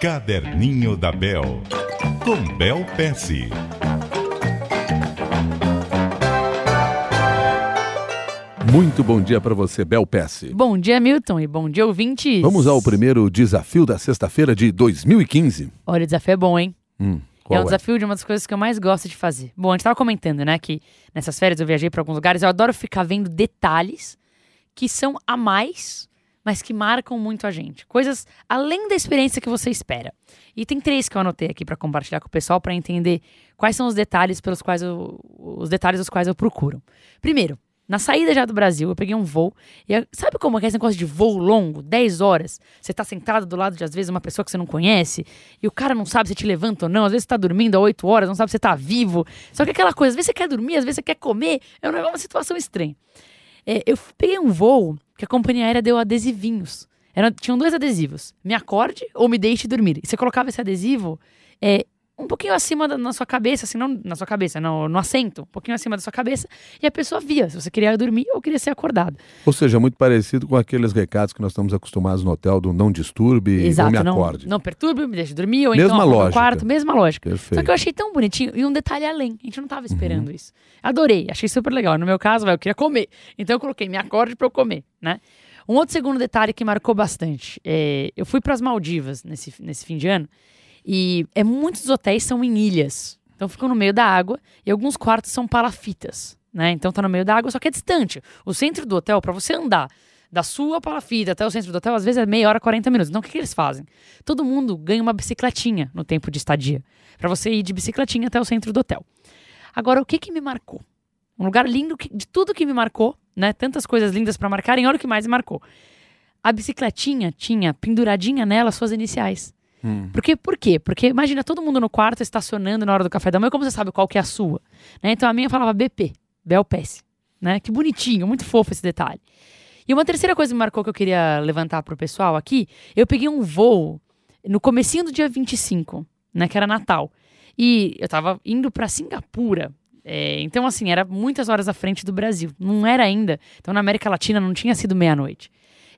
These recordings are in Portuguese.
Caderninho da Bel, com Bel Pesce. Muito bom dia para você, Bel Pesce. Bom dia, Milton, e bom dia, ouvintes. Vamos ao primeiro desafio da sexta-feira de 2015. Olha, o desafio é bom, hein? Hum, é um desafio de uma das coisas que eu mais gosto de fazer. Bom, a gente tava comentando, né, que nessas férias eu viajei para alguns lugares, eu adoro ficar vendo detalhes que são a mais, mas que marcam muito a gente. Coisas além da experiência que você espera. E tem três que eu anotei aqui para compartilhar com o pessoal para entender quais são os detalhes pelos quais eu, os detalhes os quais eu procuro. Primeiro, na saída já do Brasil, eu peguei um voo. E eu- sabe como é é esse negócio de voo longo, 10 horas? Você tá sentado do lado de, às vezes, uma pessoa que você não conhece, e o cara não sabe se te levanta ou não. Às vezes você tá dormindo há 8 horas, não sabe se você tá vivo. Só que aquela coisa, às vezes você quer dormir, às vezes você quer comer. É um uma situação estranha. É, eu peguei um voo que a companhia aérea deu adesivinhos. Era, tinham dois adesivos. Me acorde ou me deixe dormir. E você colocava esse adesivo é, um pouquinho acima da na sua cabeça, assim, não na sua cabeça, no, no assento, um pouquinho acima da sua cabeça, e a pessoa via se você queria dormir ou queria ser acordado. Ou seja, muito parecido com aqueles recados que nós estamos acostumados no hotel do não disturbe me não, acorde. não perturbe, me deixe dormir, ou Mesma então no quarto, mesma lógica. Só Perfeito. que eu achei tão bonitinho e um detalhe além. A gente não tava esperando Uhum. isso. Adorei, achei super legal. No meu caso, eu queria comer. Então eu coloquei me acorde pra eu comer, né? Um outro segundo detalhe que marcou bastante. é, eu fui para as Maldivas nesse, nesse fim de ano e é, muitos hotéis são em ilhas. Então ficam no meio da água e alguns quartos são palafitas, né? Então tá no meio da água, só que é distante. O centro do hotel, para você andar da sua palafita até o centro do hotel, às vezes é meia hora, 40 minutos. Então o que, que eles fazem? Todo mundo ganha uma bicicletinha no tempo de estadia, para você ir de bicicletinha até o centro do hotel. Agora, o que que me marcou? Um lugar lindo que- de tudo que me marcou, né? Tantas coisas lindas para marcarem, olha o que mais me marcou. A bicicletinha tinha penduradinha nela suas iniciais. Hum. Porque, por quê? Porque imagina todo mundo no quarto estacionando na hora do café da manhã, como você sabe qual que é a sua? Né? Então a minha falava BP, Bel Pesce. Né? Que bonitinho, muito fofo esse detalhe. E uma terceira coisa que me marcou que eu queria levantar pro pessoal aqui, eu peguei um voo no comecinho do dia 25, né, que era Natal. E eu tava indo para Singapura. É, então, assim, era muitas horas à frente do Brasil. Não era ainda. Então, na América Latina não tinha sido meia-noite.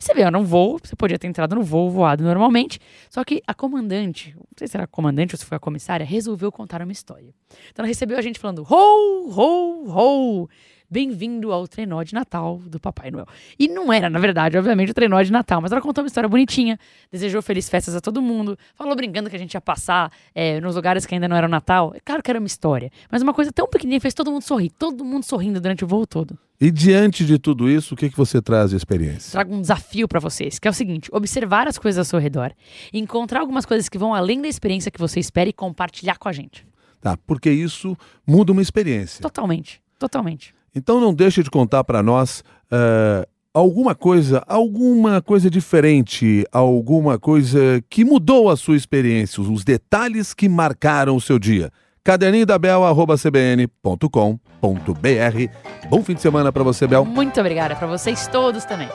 Você vê, era um voo, você podia ter entrado no voo, voado normalmente. Só que a comandante, não sei se era a comandante ou se foi a comissária, resolveu contar uma história. Então ela recebeu a gente falando: ho, ho, ho! Bem-vindo ao trenó de Natal do Papai Noel. E não era, na verdade, obviamente, o trenó de Natal, mas ela contou uma história bonitinha, desejou felizes festas a todo mundo, falou brincando que a gente ia passar é, nos lugares que ainda não era o Natal. É claro que era uma história, mas uma coisa tão pequenininha fez todo mundo sorrir, todo mundo sorrindo durante o voo todo. E diante de tudo isso, o que, que você traz de experiência? trago um desafio pra vocês, que é o seguinte: observar as coisas ao seu redor, encontrar algumas coisas que vão além da experiência que você espera e compartilhar com a gente. Tá, porque isso muda uma experiência. Totalmente, totalmente. Então não deixe de contar para nós eh, alguma coisa, alguma coisa diferente, alguma coisa que mudou a sua experiência, os detalhes que marcaram o seu dia. Caderninho da Bel, arroba cbn.com.br. Bom fim de semana para você, Bel. Muito obrigada pra vocês todos também.